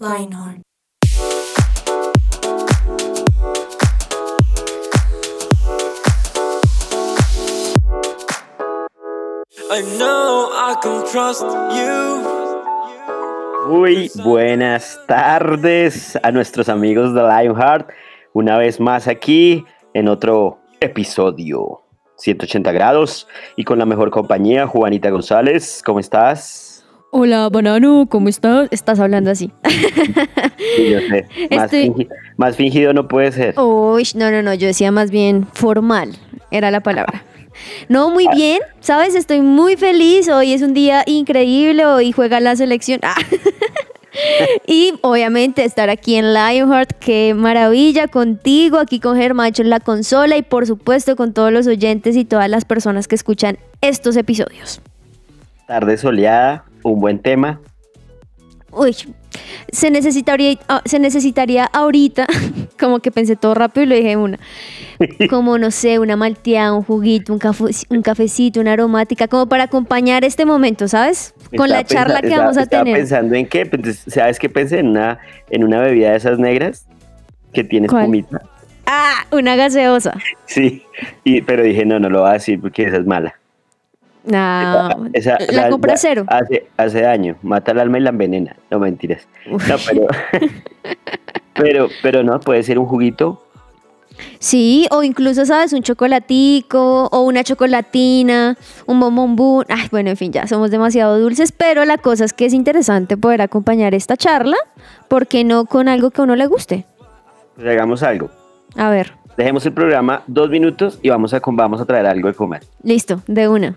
Lionheart. I know I can trust you. Muy buenas tardes a nuestros amigos de Lionheart. Una vez más aquí en otro episodio 180 grados y con la mejor compañía, Juanita González. ¿Cómo estás? Hola, banano, ¿cómo estás? Estás hablando así. Sí, yo sé. Más, Estoy- fingi- más fingido no puede ser. Uy, no, no, no, yo decía más bien formal, era la palabra. No, muy bien, ¿sabes? Estoy muy feliz, hoy es un día increíble, hoy juega la selección. Ah. Y obviamente estar aquí en Lionheart, qué maravilla contigo, aquí con Germacho en la consola y por supuesto con todos los oyentes y todas las personas que escuchan estos episodios. Tarde soleada, un buen tema. Uy, se necesitaría, ah, se necesitaría ahorita, como que pensé todo rápido y lo dije una, como no sé, una malteada, un juguito, un, un cafecito, una aromática, como para acompañar este momento, ¿sabes? Con la charla pensa- que estaba- vamos a estaba tener. pensando en qué, Pues, ¿sabes qué pensé? En una, en una bebida de esas negras que tiene espumita. Ah, una gaseosa. Sí, y, pero dije, no, no lo voy a decir porque esa es mala. No, Esa- la compra cero. Hace, hace daño, mata el alma y la envenena. No, mentiras. No, pero, pero, pero no, puede ser un juguito. Sí, o incluso, ¿sabes? Un chocolatico o una chocolatina, un bombombún. Ay, bueno, en fin, ya somos demasiado dulces, pero la cosa es que es interesante poder acompañar esta charla, ¿por qué no con algo que a uno le guste? Pues hagamos algo. A ver, Dejemos el programa dos minutos y vamos a, vamos a traer algo de comer. listo, de una.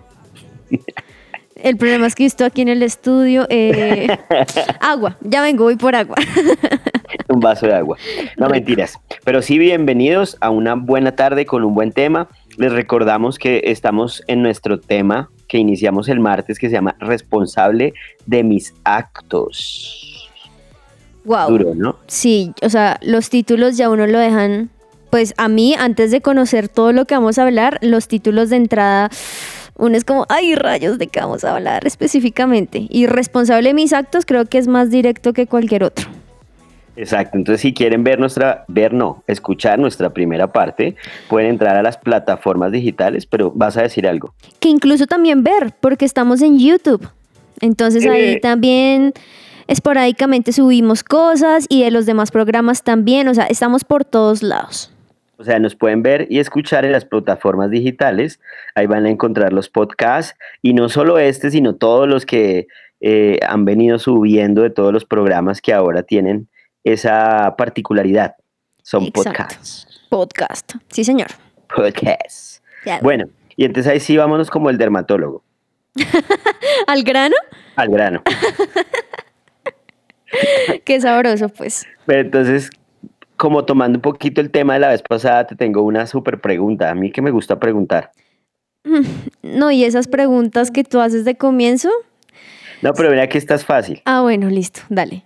El problema es que estoy aquí en el estudio. eh, agua, ya vengo, voy por agua. Un vaso de agua. No, Rico. mentiras. Pero sí, bienvenidos a una buena tarde con un buen tema. Les recordamos que estamos en nuestro tema que iniciamos el martes que se llama Responsable de mis actos. Wow. Duro, ¿no? Sí, o sea, los títulos ya uno lo dejan, pues a mí, antes de conocer todo lo que vamos a hablar, los títulos de entrada, uno es como, ay, rayos, ¿de qué vamos a hablar específicamente? Y responsable de mis actos creo que es más directo que cualquier otro. Exacto, entonces si quieren ver nuestra, ver no, escuchar nuestra primera parte, pueden entrar a las plataformas digitales, pero vas a decir algo. Que incluso también ver, porque estamos en YouTube. Entonces ahí Eh. también esporádicamente subimos cosas y de los demás programas también, o sea, estamos por todos lados. O sea, nos pueden ver y escuchar en las plataformas digitales. Ahí van a encontrar los podcasts y no solo este, sino todos los que eh, han venido subiendo de todos los programas que ahora tienen esa particularidad. Son Exacto. podcasts. Podcast. Sí, señor. Podcasts. Ya. Bueno, y entonces ahí sí vámonos como el dermatólogo, ¿Al grano? al grano. Qué sabroso, pues. Pero entonces, como tomando un poquito el tema de la vez pasada, te tengo una súper pregunta. A mí que me gusta preguntar. No, y esas preguntas que tú haces de comienzo. No, pero mira que esta es fácil. Ah, bueno, listo, dale.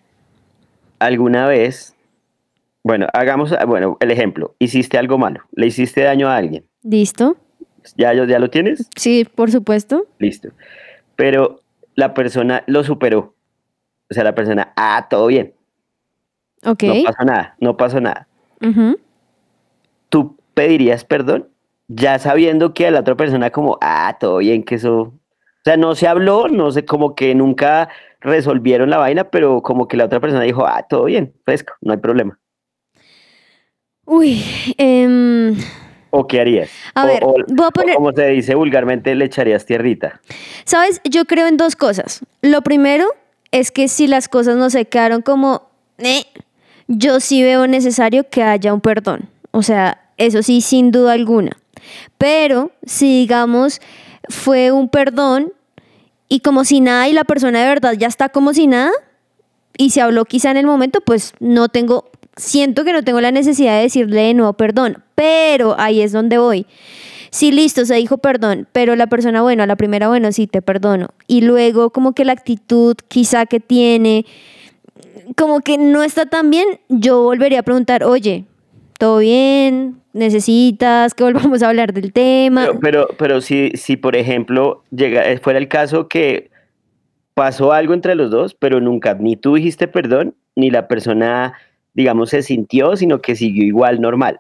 ¿Alguna vez, bueno, hagamos, bueno, el ejemplo, hiciste algo malo, le hiciste daño a alguien, ¿Listo? ¿ya, ya lo tienes? Sí, por supuesto. Listo. Pero la persona lo superó. O sea, la persona, ah, todo bien, Ok. no pasó nada, no pasó nada. ¿Tú pedirías perdón? Ya sabiendo que a la otra persona como, ah, todo bien, que eso... O sea, no se habló, no sé, como que nunca resolvieron la vaina, pero como que la otra persona dijo, ah, todo bien, fresco, no hay problema. Uy, em, ¿O qué harías? A O- ver, o- voy a poner- como se dice vulgarmente, le echarías tierrita. ¿sabes? Yo creo en dos cosas. Lo primero es que si las cosas no se quedaron como, "Eh", yo sí veo necesario que haya un perdón. O sea, eso sí, sin duda alguna. Pero si digamos fue un perdón y como si nada y la persona de verdad ya está como si nada y se habló quizá en el momento, pues no tengo siento que no tengo la necesidad de decirle de nuevo perdón, pero ahí es donde voy. Sí, listo, se dijo perdón, pero la persona, bueno, a la primera, bueno, sí, te perdono. Y luego como que la actitud quizá que tiene, como que no está tan bien, yo volvería a preguntar, oye, ¿todo bien? ¿Necesitas que volvamos a hablar del tema? Pero, pero, pero si, si, por ejemplo, llega, eh, fuera el caso que pasó algo entre los dos, pero nunca ni tú dijiste perdón, ni la persona, digamos, se sintió, sino que siguió igual normal.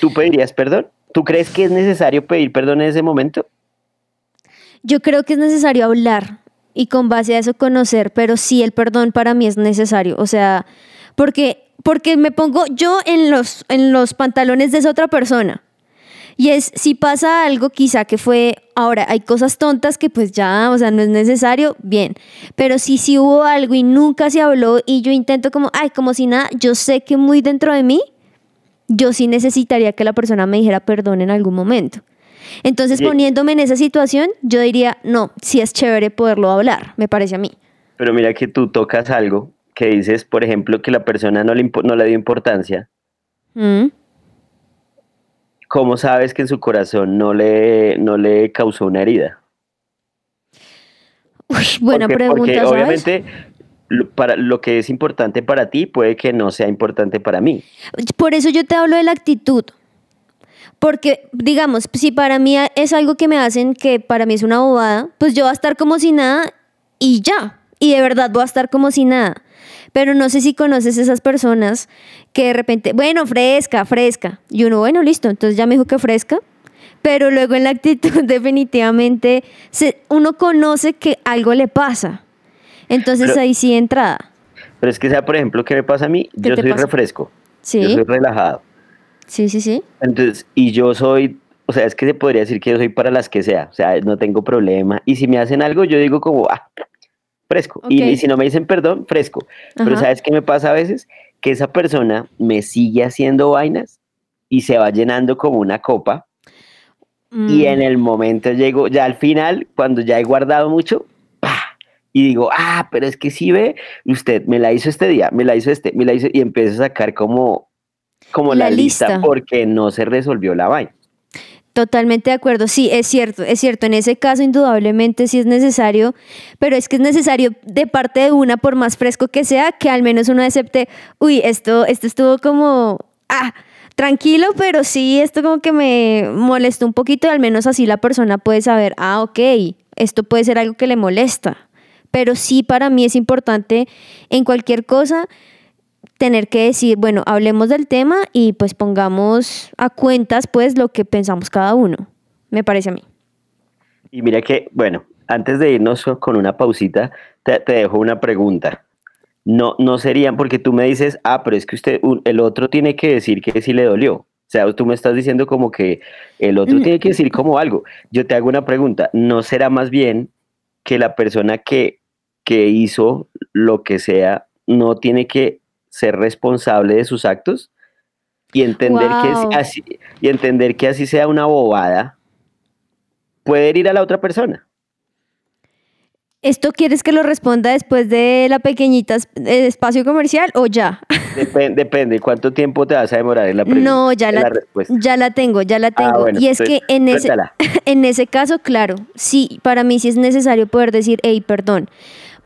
¿Tú pedirías perdón? ¿Tú crees que es necesario pedir perdón en ese momento? Yo creo que es necesario hablar y con base a eso conocer, pero sí el perdón para mí es necesario, o sea, porque porque me pongo yo en los en los pantalones de esa otra persona. Y es si pasa algo quizá que fue ahora hay cosas tontas que pues ya, o sea, no es necesario, bien. Pero si si hubo algo y nunca se habló y yo intento como, ay, como si nada, yo sé que muy dentro de mí yo sí necesitaría que la persona me dijera perdón en algún momento. Entonces, poniéndome en esa situación, yo diría, no, sí es chévere poderlo hablar, me parece a mí. Pero mira que tú tocas algo que dices, por ejemplo, que la persona no le, no le dio importancia. Mm. ¿Cómo sabes que en su corazón no le, no le causó una herida? Uy, buena pregunta. Porque obviamente para lo que es importante para ti puede que no sea importante para mí. Por eso yo te hablo de la actitud. Porque, digamos, si para mí es algo que me hacen que para mí es una bobada, pues yo voy a estar como si nada y ya. Y de verdad voy a estar como si nada. Pero no sé si conoces esas personas que de repente, bueno, fresca, fresca. Y uno, bueno, listo, entonces ya me dijo que fresca. Pero luego en la actitud definitivamente uno conoce que algo le pasa. Entonces ahí sí entrada. Pero es que sea, por ejemplo, ¿qué me pasa a mí? Yo soy refresco. Sí. Yo soy relajado. Sí, sí, sí. Entonces, y yo soy, o sea, es que se podría decir que yo soy para las que sea, o sea, no tengo problema. Y si me hacen algo, yo digo como, ah, fresco. Y, si no me dicen perdón, fresco. Pero ¿sabes qué me pasa a veces? Que esa persona me sigue haciendo vainas y se va llenando como una copa. Y mm. en el momento llego, ya al final, cuando ya he guardado mucho, y digo, ah, pero es que si ve, usted me la hizo este día, me la hizo este, me la hizo, y empiezo a sacar como, como la, lista. porque no se resolvió la vaina. Totalmente de acuerdo, sí, es cierto, es cierto, en ese caso indudablemente sí es necesario, pero es que es necesario de parte de una, por más fresco que sea, que al menos uno acepte, uy, esto, esto estuvo como, ah, tranquilo, pero sí, esto como que me molestó un poquito y al menos así la persona puede saber, ah, ok, esto puede ser algo que le molesta pero sí para mí es importante en cualquier cosa tener que decir, bueno, hablemos del tema y pues pongamos a cuentas pues lo que pensamos cada uno, me parece a mí. Y mira que, bueno, antes de irnos con una pausita, te, dejo una pregunta. No, no serían, porque tú me dices, ah, pero es que usted, el otro tiene que decir que sí le dolió. O sea, tú me estás diciendo como que el otro mm. tiene que decir como algo. Yo te hago una pregunta, ¿no será más bien que la persona que, que hizo lo que sea no tiene que ser responsable de sus actos y entender, que así, y entender que así sea una bobada, puede ir a la otra persona. ¿Esto quieres que lo responda después de la pequeñita espacio comercial o ya? Depende, ¿cuánto tiempo te vas a demorar en la pregunta? No, ya la, ya la tengo, ya la ah, tengo. y es que en ese, en ese caso, claro, sí, para mí sí es necesario poder decir, hey, perdón.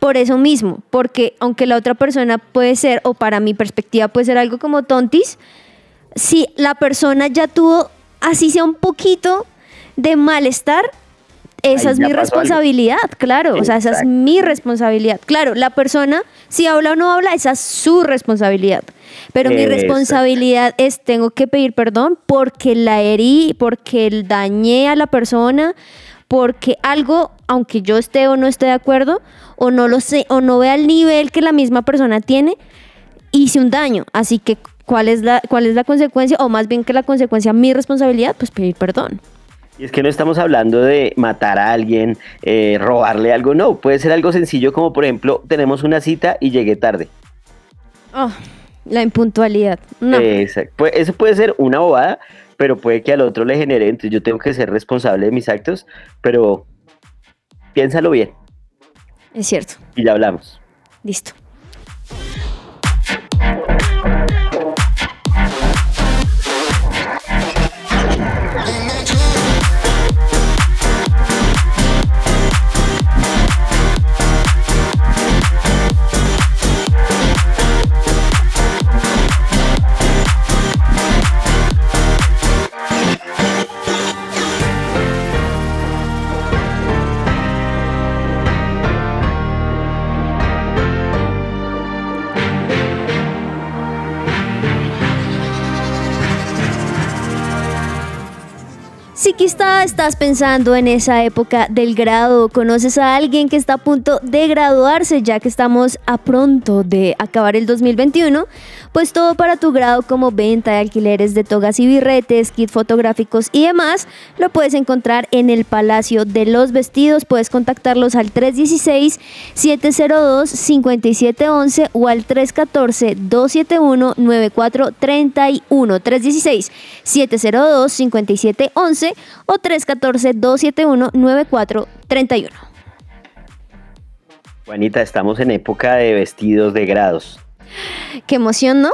Por eso mismo, porque aunque la otra persona puede ser, o para mi perspectiva puede ser algo como tontis, si la persona ya tuvo, así sea un poquito de malestar, esa es mi responsabilidad, claro, o sea, esa es mi responsabilidad. Claro, la persona, si habla o no habla, esa es su responsabilidad. Pero mi responsabilidad es, tengo que pedir perdón porque la herí, porque dañé a la persona, porque algo, aunque yo esté o no esté de acuerdo, o no lo sé, o no vea el nivel que la misma persona tiene, hice un daño. Así que, ¿cuál es la, cuál es la consecuencia? O más bien que la consecuencia, mi responsabilidad, pues pedir perdón. Y es que no estamos hablando de matar a alguien, eh, robarle algo, no. Puede ser algo sencillo como, por ejemplo, tenemos una cita y llegué tarde. Oh, la impuntualidad. No. Exacto. Pues eso puede ser una bobada, pero puede que al otro le genere. Entonces yo tengo que ser responsable de mis actos, pero piénsalo bien. Es cierto. Y ya hablamos. Listo. Si quizá estás pensando en esa época del grado, conoces a alguien que está a punto de graduarse ya que estamos a pronto de acabar el 2021, pues todo para tu grado como venta de alquileres de togas y birretes, kits fotográficos y demás, lo puedes encontrar en el Palacio de los Vestidos. Puedes contactarlos al 316-702-5711 o al 314-271-9431. 316-702-5711 o 314-271-9431. Juanita, estamos en época de vestidos de grados. Qué emoción, ¿no?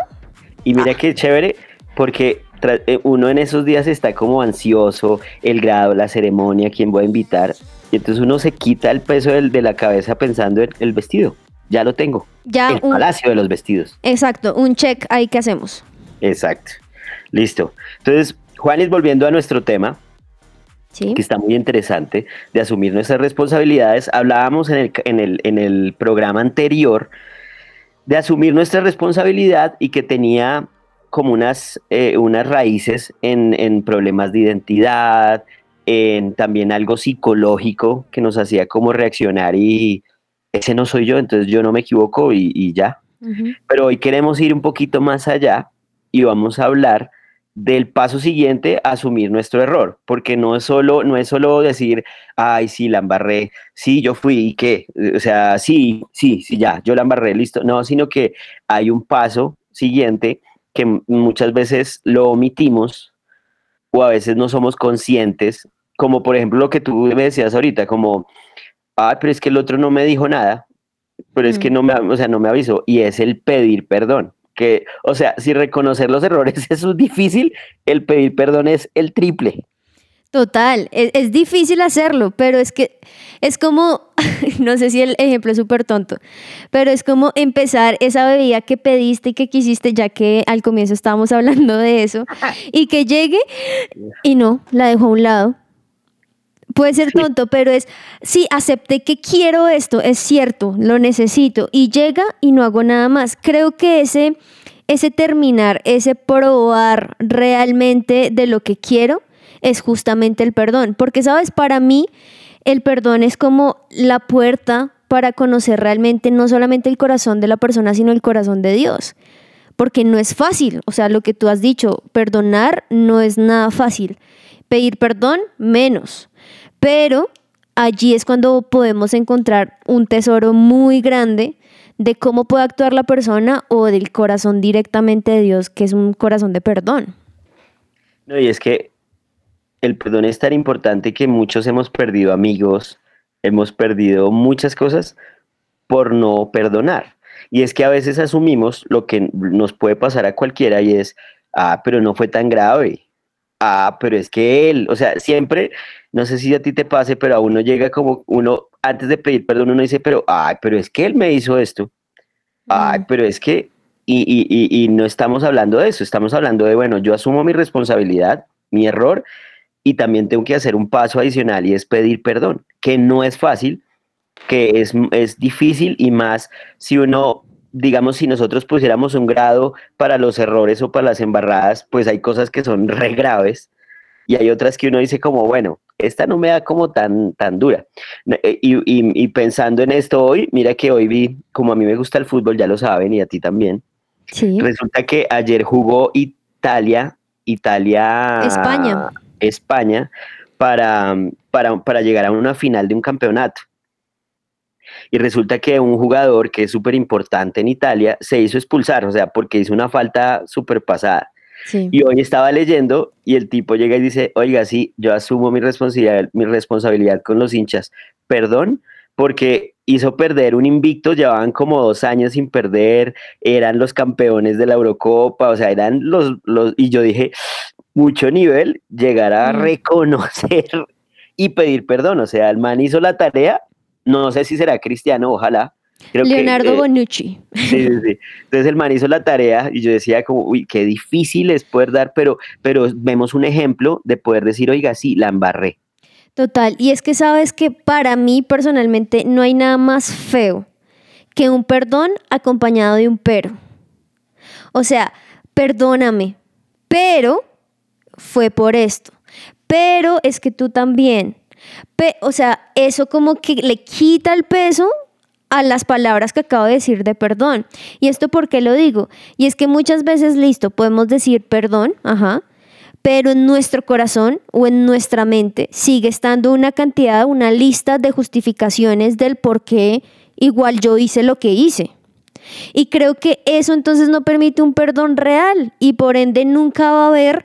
Y mira qué chévere, porque eh, uno en esos días está como ansioso, el grado, la ceremonia, quién voy a invitar. Y entonces uno se quita el peso del, de la cabeza pensando en el vestido. Ya lo tengo. Ya el palacio de los vestidos. Exacto, un check ahí que hacemos. Exacto. Listo. Entonces, Juanis, volviendo a nuestro tema, que está muy interesante, de asumir nuestras responsabilidades. Hablábamos en el, en el, en el programa anterior de asumir nuestra responsabilidad y que tenía como unas, eh, unas raíces en, en, problemas de identidad, en también algo psicológico que nos hacía como reaccionar y ese no soy yo, entonces yo no me equivoco y, y ya. Pero hoy queremos ir un poquito más allá y vamos a hablar del paso siguiente, asumir nuestro error, porque no es solo, no es solo decir, ay, sí, la embarré, sí, yo fui, ¿y qué? O sea, sí, sí, sí, ya, yo la embarré, listo. No, sino que hay un paso siguiente que muchas veces lo omitimos o a veces no somos conscientes, como por ejemplo lo que tú me decías ahorita, como, ay, pero es que el otro no me dijo nada, pero es que no me, o sea, no me avisó, y es el pedir perdón que, o sea, si reconocer los errores es difícil, el pedir perdón es el triple. Total, es, difícil hacerlo, pero es que es como, no sé si el ejemplo es súper tonto, pero es como empezar esa bebida que pediste y que quisiste, ya que al comienzo estábamos hablando de eso, y que llegue y no, la dejo a un lado. Puede ser tonto, pero es, sí, acepté que quiero esto, es cierto, lo necesito, y llega y no hago nada más. Creo que ese, ese terminar, ese probar realmente de lo que quiero, es justamente el perdón. Porque, sabes, para mí el perdón es como la puerta para conocer realmente no solamente el corazón de la persona, sino el corazón de Dios. Porque no es fácil, o sea, lo que tú has dicho, perdonar no es nada fácil. Pedir perdón, menos. Pero allí es cuando podemos encontrar un tesoro muy grande de cómo puede actuar la persona o del corazón directamente de Dios, que es un corazón de perdón. No, y es que el perdón es tan importante que muchos hemos perdido amigos, hemos perdido muchas cosas por no perdonar. Y es que a veces asumimos lo que nos puede pasar a cualquiera y es, ah, pero no fue tan grave. Ah, pero es que él, o sea, siempre no sé si a ti te pase, pero a uno llega como uno, antes de pedir perdón, uno dice, pero, ay, pero es que él me hizo esto. Ay, pero es que, y, y, y, no estamos hablando de eso, estamos hablando de, bueno, yo asumo mi responsabilidad, mi error, y también tengo que hacer un paso adicional y es pedir perdón, que no es fácil, que es, es difícil y más si uno digamos, si nosotros pusiéramos un grado para los errores o para las embarradas, pues hay cosas que son re graves y hay otras que uno dice como, bueno, esta no me da como tan, tan dura. Eh, y, pensando en esto hoy, mira que hoy vi, como a mí me gusta el fútbol, ya lo saben, y a ti también. Sí. Resulta que ayer jugó Italia, Italia. España. España, para, para, para llegar a una final de un campeonato. Y resulta que un jugador que es súper importante en Italia se hizo expulsar, o sea, porque hizo una falta súper pasada. Y hoy estaba leyendo y el tipo llega y dice, oiga, sí, yo asumo mi responsabilidad, mi responsabilidad con los hinchas. Perdón, porque hizo perder un invicto, llevaban como dos años sin perder, eran los campeones de la Eurocopa, o sea, eran los, los y yo dije, mucho nivel, llegar a reconocer y pedir perdón, o sea, el man hizo la tarea, no sé si será cristiano, ojalá, Leonardo eh, Bonucci. Sí, sí, sí. Entonces el man hizo la tarea y yo decía como, uy, qué difícil es poder dar, pero, pero vemos un ejemplo de poder decir, oiga, sí, la embarré. Total, y es que sabes que para mí personalmente no hay nada más feo que un perdón acompañado de un pero. O sea, perdóname, pero fue por esto. pero es que tú también. O sea, eso como que le quita el peso a las palabras que acabo de decir de perdón. ¿Y esto por qué lo digo? Y es que muchas veces, listo, podemos decir perdón, ajá, pero en nuestro corazón o en nuestra mente sigue estando una cantidad, una lista de justificaciones del por qué igual yo hice lo que hice. Y creo que eso entonces no permite un perdón real y por ende nunca va a haber,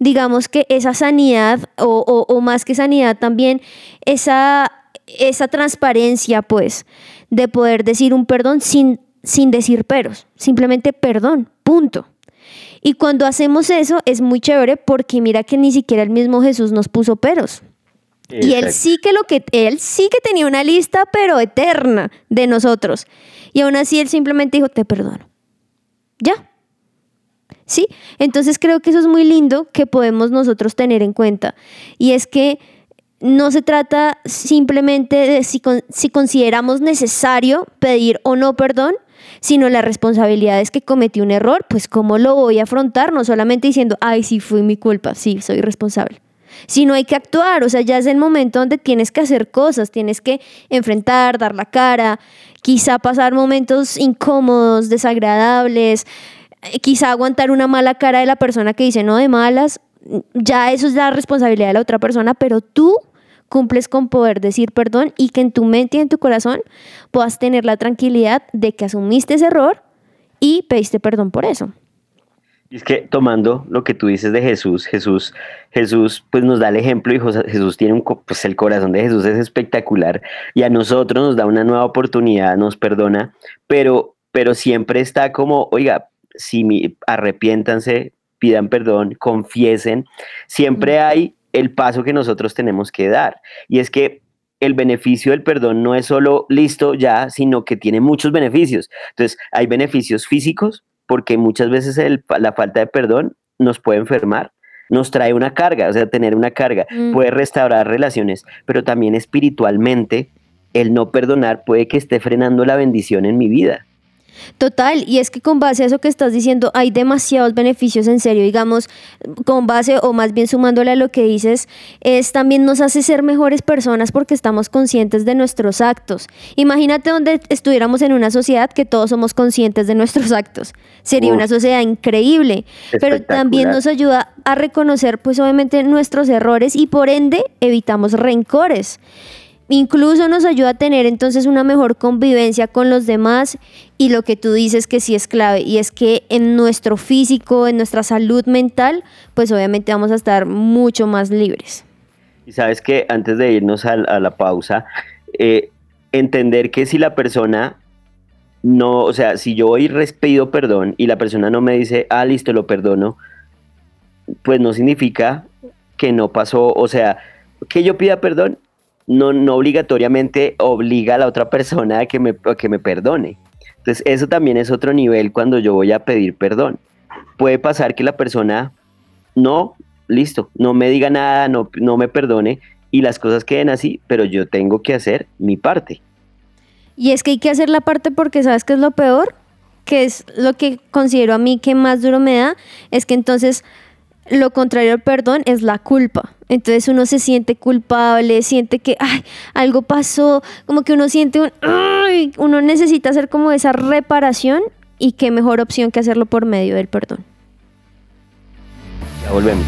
digamos que esa sanidad o, o más que sanidad también, esa, esa transparencia pues de poder decir un perdón sin, sin decir peros, simplemente perdón, punto. Y cuando hacemos eso es muy chévere porque mira que ni siquiera el mismo Jesús nos puso peros. Y él sí que lo que él sí que tenía una lista pero eterna de nosotros. Y aún así él simplemente dijo, "Te perdono." Ya. ¿Sí? Entonces creo que eso es muy lindo que podemos nosotros tener en cuenta. Y es que no se trata simplemente de si, si consideramos necesario pedir o no perdón, sino la responsabilidad es que cometí un error, pues cómo lo voy a afrontar, no solamente diciendo, ay, sí, fue mi culpa, sí, soy responsable. Sino hay que actuar, o sea, ya es el momento donde tienes que hacer cosas, tienes que enfrentar, dar la cara, quizá pasar momentos incómodos, desagradables, quizá aguantar una mala cara de la persona que dice no de malas, ya eso es la responsabilidad de la otra persona, pero tú cumples con poder decir perdón y que en tu mente y en tu corazón puedas tener la tranquilidad de que asumiste ese error y pediste perdón por eso. Y es que tomando lo que tú dices de Jesús, Jesús, Jesús, pues nos da el ejemplo y Jesús tiene un, pues el corazón de Jesús es espectacular y a nosotros nos da una nueva oportunidad, nos perdona, pero, pero siempre está como, oiga, si mi, arrepiéntanse, pidan perdón, confiesen, siempre hay el paso que nosotros tenemos que dar. Y es que el beneficio del perdón no es solo listo ya, sino que tiene muchos beneficios. Entonces, hay beneficios físicos, porque muchas veces la falta de perdón nos puede enfermar, nos trae una carga, o sea, tener una carga, mm. puede restaurar relaciones, pero también espiritualmente, el no perdonar puede que esté frenando la bendición en mi vida. Total, y es que con base a eso que estás diciendo, hay demasiados beneficios en serio, digamos, con base o más bien sumándole a lo que dices, es también nos hace ser mejores personas porque estamos conscientes de nuestros actos. Imagínate donde estuviéramos en una sociedad que todos somos conscientes de nuestros actos. Sería una sociedad increíble, pero también nos ayuda a reconocer pues obviamente nuestros errores y por ende evitamos rencores. Incluso nos ayuda a tener entonces una mejor convivencia con los demás y lo que tú dices que sí es clave y es que en nuestro físico, en nuestra salud mental, pues obviamente vamos a estar mucho más libres. Y sabes que antes de irnos a, la pausa, eh, entender que si la persona no, o sea, si yo hoy pido perdón y la persona no me dice, ah, listo, lo perdono, pues no significa que no pasó, o sea, que yo pida perdón no, no obligatoriamente obliga a la otra persona a que, me, que me perdone. Entonces, eso también es otro nivel cuando yo voy a pedir perdón. Puede pasar que la persona no, listo, no me diga nada, no, no me perdone y las cosas queden así, pero yo tengo que hacer mi parte. Y es que hay que hacer la parte porque sabes que es lo peor, que es lo que considero a mí que más duro me da, es que entonces lo contrario al perdón es la culpa. Entonces uno se siente culpable, siente que ay, algo pasó, como que uno siente un uno necesita hacer como esa reparación y qué mejor opción que hacerlo por medio del perdón. Ya volvemos.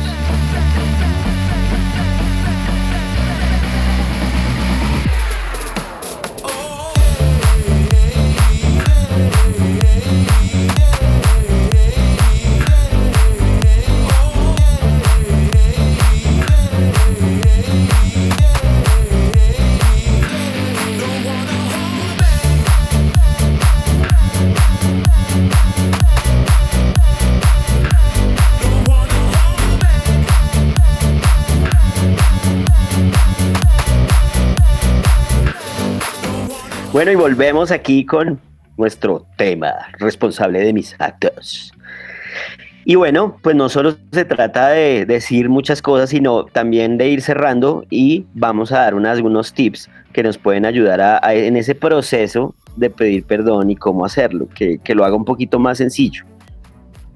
Bueno, y volvemos aquí con nuestro tema, responsable de mis actos. Y bueno, pues no solo se trata de decir muchas cosas, sino también de ir cerrando y vamos a dar algunos tips que nos pueden ayudar en ese proceso de pedir perdón y cómo hacerlo, que, que lo haga un poquito más sencillo.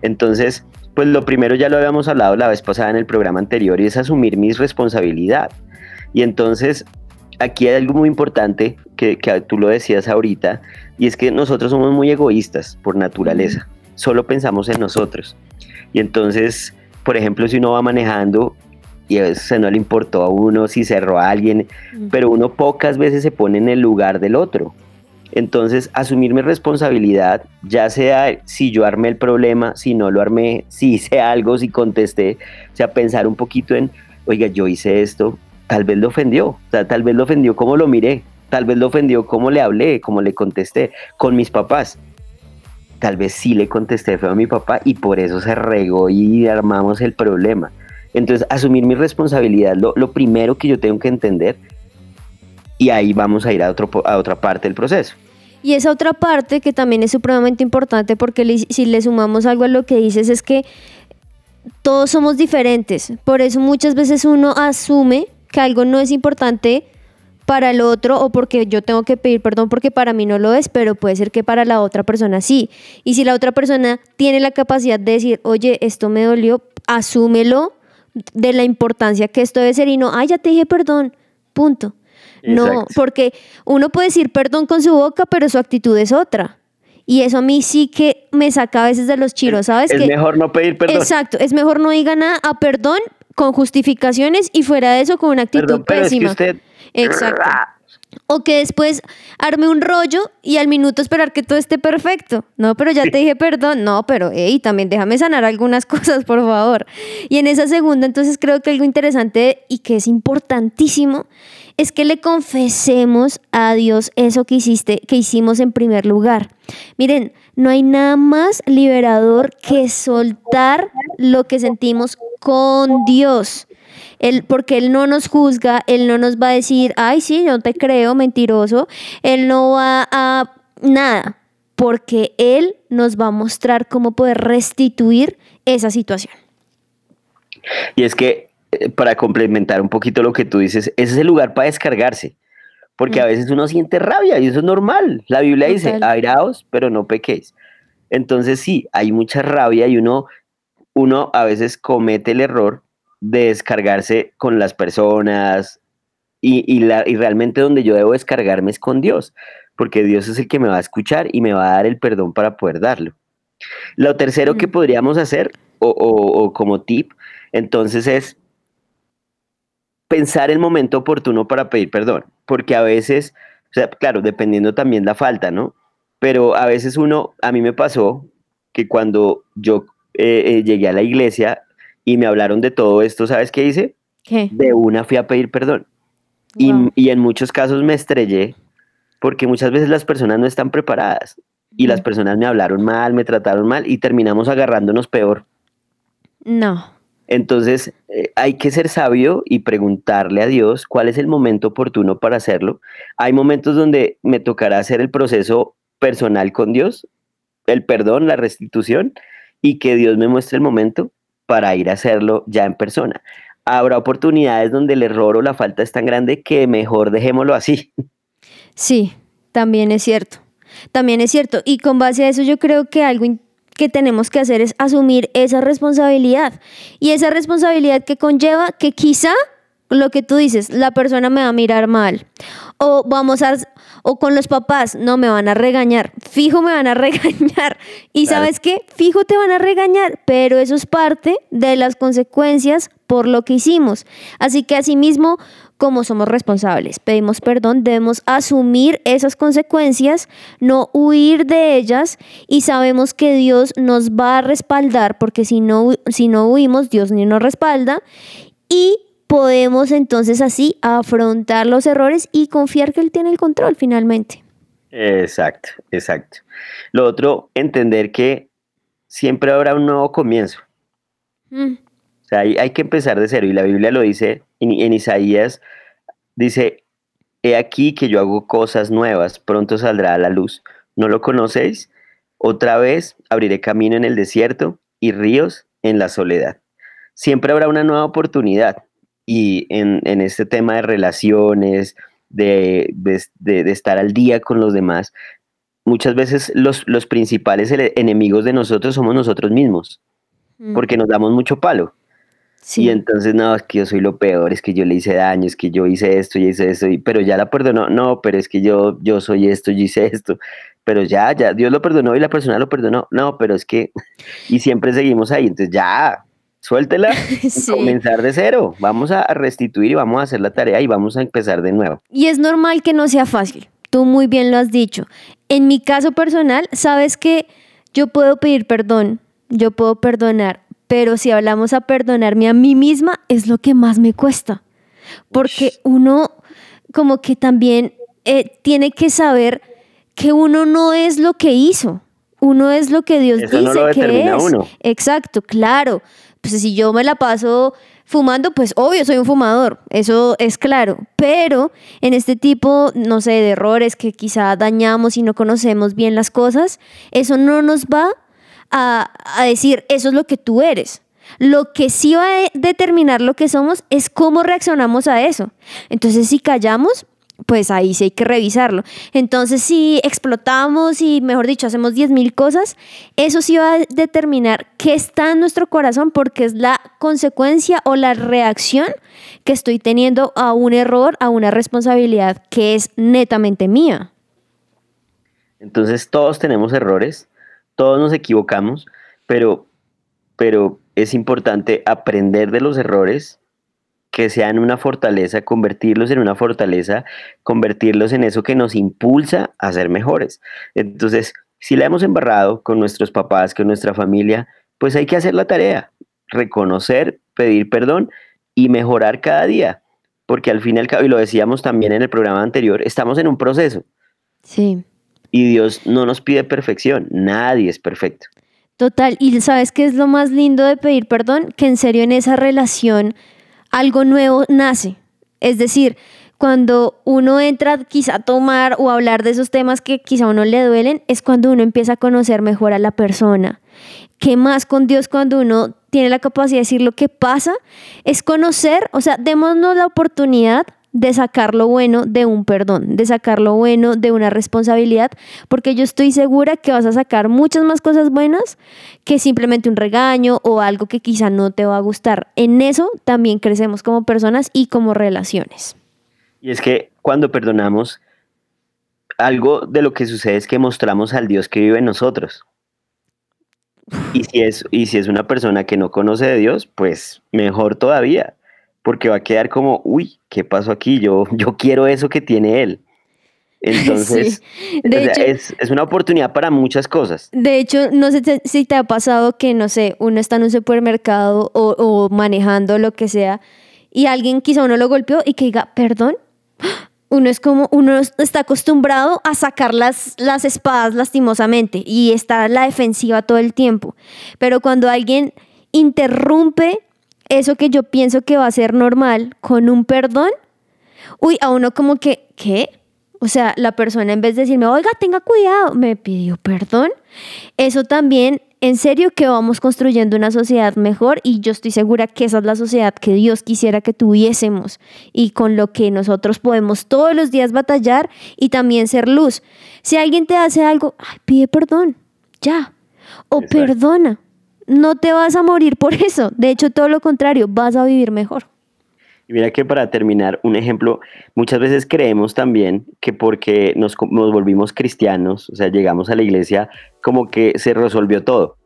Entonces, Pues lo primero ya lo habíamos hablado la vez pasada en el programa anterior y es asumir mi responsabilidad. Y entonces aquí hay algo muy importante que, que tú lo decías ahorita y es que nosotros somos muy egoístas por naturaleza. Solo pensamos en nosotros. Y entonces, por ejemplo, si uno va manejando y a veces no le importó a uno si cerró a alguien, pero uno pocas veces se pone en el lugar del otro. Entonces, asumir mi responsabilidad, ya sea si yo armé el problema, si no lo armé, si hice algo, si contesté, o sea, pensar un poquito en, oiga, yo hice esto, tal vez lo ofendió, tal vez lo ofendió como lo miré, tal vez lo ofendió como le hablé, como le contesté, con mis papás. Tal vez sí le contesté feo a mi papá y por eso se regó y armamos el problema. Entonces, asumir mi responsabilidad, lo, lo primero que yo tengo que entender, y ahí vamos a ir a, otro, a otra parte del proceso. Y esa otra parte que también es supremamente importante porque si le sumamos algo a lo que dices es que todos somos diferentes. Por eso muchas veces uno asume que algo no es importante para el otro o porque yo tengo que pedir perdón porque para mí no lo es, pero puede ser que para la otra persona sí. Y si la otra persona tiene la capacidad de decir, oye, esto me dolió, asúmelo de la importancia que esto debe ser y no, ay, ya te dije perdón, punto. No, porque uno puede decir perdón con su boca, pero su actitud es otra. Y eso a mí sí que me saca a veces de los chiros, ¿sabes? Es mejor no pedir perdón. Exacto, es mejor no diga nada a perdón con justificaciones y fuera de eso con una actitud pésima. Exacto. O que después arme un rollo y al minuto esperar que todo esté perfecto. No, pero ya te dije perdón. No, pero hey, también déjame sanar algunas cosas, por favor. Y en esa segunda, entonces creo que algo interesante y que es importantísimo es que le confesemos a Dios eso que hiciste, que hicimos en primer lugar. Miren, no hay nada más liberador que soltar lo que sentimos con Dios. Él, porque Él no nos juzga, Él no nos va a decir, ay, sí, yo te creo, mentiroso. Él no va a nada, porque Él nos va a mostrar cómo poder restituir esa situación. Y es que, eh, para complementar un poquito lo que tú dices, ese es el lugar para descargarse. Porque a mm. veces uno siente rabia y eso es normal. La Biblia dice, airaos, pero no pequéis. Entonces sí, hay mucha rabia y uno, uno a veces comete el error de descargarse con las personas y, la, y realmente donde yo debo descargarme es con Dios, porque Dios es el que me va a escuchar y me va a dar el perdón para poder darlo. Lo tercero que podríamos hacer, o, o, como tip, entonces es pensar el momento oportuno para pedir perdón, porque a veces, o sea, claro, dependiendo también la falta, ¿no? Pero a veces uno, a mí me pasó que cuando yo eh, eh, llegué a la iglesia, y me hablaron de todo esto, ¿sabes qué hice? De una fui a pedir perdón. Y, y, en muchos casos me estrellé porque muchas veces las personas no están preparadas y las personas me hablaron mal, me trataron mal y terminamos agarrándonos peor. No. Entonces eh, hay que ser sabio y preguntarle a Dios cuál es el momento oportuno para hacerlo. Hay momentos donde me tocará hacer el proceso personal con Dios, el perdón, la restitución y que Dios me muestre el momento para ir a hacerlo ya en persona. Habrá oportunidades donde el error o la falta es tan grande que mejor dejémoslo así. Sí, también es cierto. También es cierto. Y con base a eso yo creo que algo que tenemos que hacer es asumir esa responsabilidad. Y esa responsabilidad que conlleva que quizá lo que tú dices, la persona me va a mirar mal. O vamos a, o con los papás, no me van a regañar. Fijo me van a regañar. Y sabes qué, fijo te van a regañar, pero eso es parte de las consecuencias por lo que hicimos. Así que asimismo, como somos responsables, pedimos perdón, debemos asumir esas consecuencias, no huir de ellas y sabemos que Dios nos va a respaldar, porque si no, si no huimos, Dios ni nos respalda. Y podemos entonces así afrontar los errores y confiar que Él tiene el control finalmente. Exacto, exacto. Lo otro, entender que siempre habrá un nuevo comienzo. Mm. O sea, hay, que empezar de cero y la Biblia lo dice en, en Isaías, dice, he aquí que yo hago cosas nuevas, pronto saldrá a la luz. ¿No lo conocéis? Otra vez abriré camino en el desierto y ríos en la soledad. Siempre habrá una nueva oportunidad y en, este tema de relaciones, de, estar al día con los demás, muchas veces los, los principales enemigos de nosotros somos nosotros mismos. Mm. porque nos damos mucho palo. Sí. Y entonces, no, es que yo soy lo peor, es que yo le hice daño, es que yo hice esto, y hice esto, y- pero ya la perdonó, no, pero es que yo, yo soy esto, yo hice esto, pero ya, ya, Dios lo perdonó y la persona lo perdonó, no, pero es que, y siempre seguimos ahí, entonces ya, suéltela, y Sí. comenzar de cero, vamos a restituir y vamos a hacer la tarea y vamos a empezar de nuevo. Y es normal que no sea fácil. Tú muy bien lo has dicho. En mi caso personal, sabes que yo puedo pedir perdón, yo puedo perdonar, pero si hablamos a perdonarme a mí misma, es lo que más me cuesta. Porque uno como que también eh, tiene que saber que uno no es lo que hizo. Uno es lo que Dios Eso no dice lo que es. uno. Exacto, claro. Pues si yo me la paso fumando, pues obvio soy un fumador, eso es claro. Pero en este tipo, no sé, de errores que quizá dañamos y no conocemos bien las cosas, eso no nos va a, a decir, eso es lo que tú eres. Lo que sí va a determinar lo que somos es cómo reaccionamos a eso. Entonces, si callamos, pues ahí sí hay que revisarlo. Entonces, si explotamos y, mejor dicho, hacemos 10.000 cosas, eso sí va a determinar qué está en nuestro corazón porque es la consecuencia o la reacción que estoy teniendo a un error, a una responsabilidad que es netamente mía. Entonces todos tenemos errores, todos nos equivocamos, pero, pero es importante aprender de los errores, que sean una fortaleza, convertirlos en una fortaleza, convertirlos en eso que nos impulsa a ser mejores. Entonces, si la hemos embarrado con nuestros papás, con nuestra familia, pues hay que hacer la tarea, reconocer, pedir perdón y mejorar cada día, porque al fin y al cabo, y lo decíamos también en el programa anterior, estamos en un proceso. Sí. Y Dios no nos pide perfección, nadie es perfecto. Total, y sabes qué es lo más lindo de pedir perdón, que en serio en esa relación algo nuevo nace. Es decir, cuando uno entra quizá a tomar o hablar de esos temas que quizá a uno le duelen, es cuando uno empieza a conocer mejor a la persona. ¿Qué más con Dios cuando uno tiene la capacidad de decir lo que pasa? Es conocer, o sea, démonos la oportunidad de sacar lo bueno de un perdón, de sacar lo bueno de una responsabilidad, porque yo estoy segura que vas a sacar muchas más cosas buenas que simplemente un regaño o algo que quizá no te va a gustar. En eso también crecemos como personas y como relaciones. Y es que cuando perdonamos, algo de lo que sucede es que mostramos al Dios que vive en nosotros. Y si es, y si es una persona que no conoce de Dios, pues mejor todavía, porque va a quedar como, uy, ¿qué pasó aquí? Yo, yo quiero eso que tiene él. Entonces, Sí. De o sea, hecho- es, es una oportunidad para muchas cosas. De hecho, no sé te- si te ha pasado que, no sé, uno está en un supermercado o, o manejando lo que sea y alguien quizá uno lo golpeó y que diga, perdón. Uno es como, uno está acostumbrado a sacar las, las espadas lastimosamente y estar a la defensiva todo el tiempo. Pero cuando alguien interrumpe eso que yo pienso que va a ser normal con un perdón, uy, a uno como que, ¿qué? O sea, la persona en vez de decirme, oiga, tenga cuidado, me pidió perdón. Eso también, en serio, que vamos construyendo una sociedad mejor y yo estoy segura que esa es la sociedad que Dios quisiera que tuviésemos y con lo que nosotros podemos todos los días batallar y también ser luz. Si alguien te hace algo, ay, pide perdón, ya. O Exacto. perdona. No te vas a morir por eso. De hecho, todo lo contrario, vas a vivir mejor. Y mira que para terminar, un ejemplo, muchas veces creemos también que porque nos, volvimos cristianos, o sea, llegamos a la iglesia, como que se resolvió todo.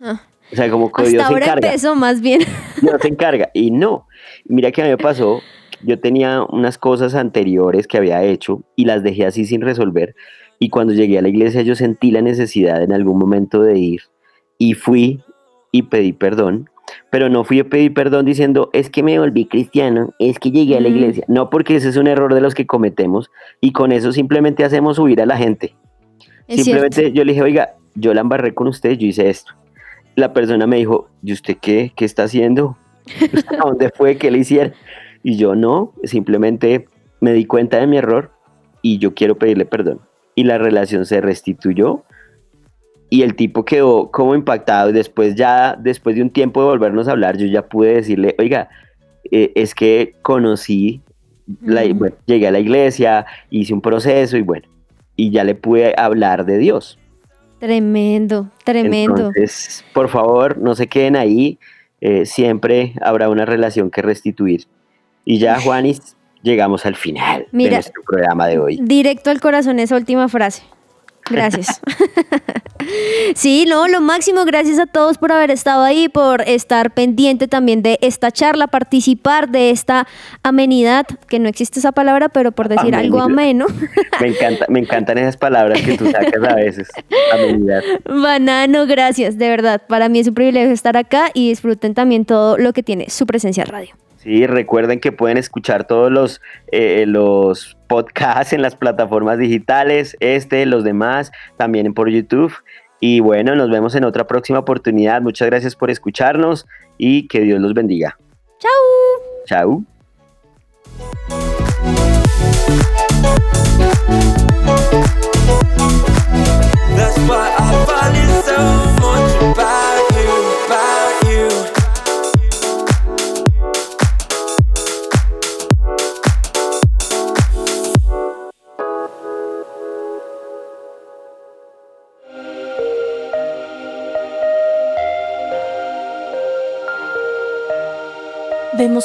Ah. O sea, como que Hasta Dios se encarga. empezó más bien. Dios se encarga. Y no. Mira que a mí me pasó, yo tenía unas cosas anteriores que había hecho y las dejé así sin resolver. Y cuando llegué a la iglesia yo sentí la necesidad en algún momento de ir y fui y pedí perdón. Pero no fui a pedir perdón diciendo, es que me volví cristiano, es que llegué a la Mm. iglesia. No, porque ese es un error de los que cometemos y con eso simplemente hacemos subir a la gente. Es Simplemente cierto. yo le dije, oiga, yo la embarré con usted, yo hice esto. La persona me dijo, ¿y usted qué? ¿Qué está haciendo? ¿A dónde fue que le hiciera? Y yo no, simplemente me di cuenta de mi error y yo quiero pedirle perdón. Y la relación se restituyó y el tipo quedó como impactado y después ya, después de un tiempo de volvernos a hablar, yo ya pude decirle, oiga, eh, es que conocí, la- Ujú. bueno, llegué a la iglesia, hice un proceso y bueno, y ya le pude hablar de Dios. Tremendo, tremendo. Entonces, por favor, no se queden ahí. eh, siempre habrá una relación que restituir. Y ya, Juanis, llegamos al final de Mira. nuestro programa de hoy. Directo al corazón esa última frase. Gracias. sí, no, lo máximo, gracias a todos por haber estado ahí, por estar pendiente también de esta charla, participar de esta amenidad, que no existe esa palabra, pero por decir algo ameno. Me, encanta, me encantan esas palabras que tú sacas a veces. Amenidad. Banano, gracias, de verdad. Para mí es un privilegio estar acá y disfruten también todo lo que tiene su presencia radio. Sí, recuerden que pueden escuchar todos los, eh, los podcasts en las plataformas digitales, este, los demás, también por YouTube. Y bueno, nos vemos en otra próxima oportunidad. Muchas gracias por escucharnos y que Dios los bendiga. ¡Chao! Chao.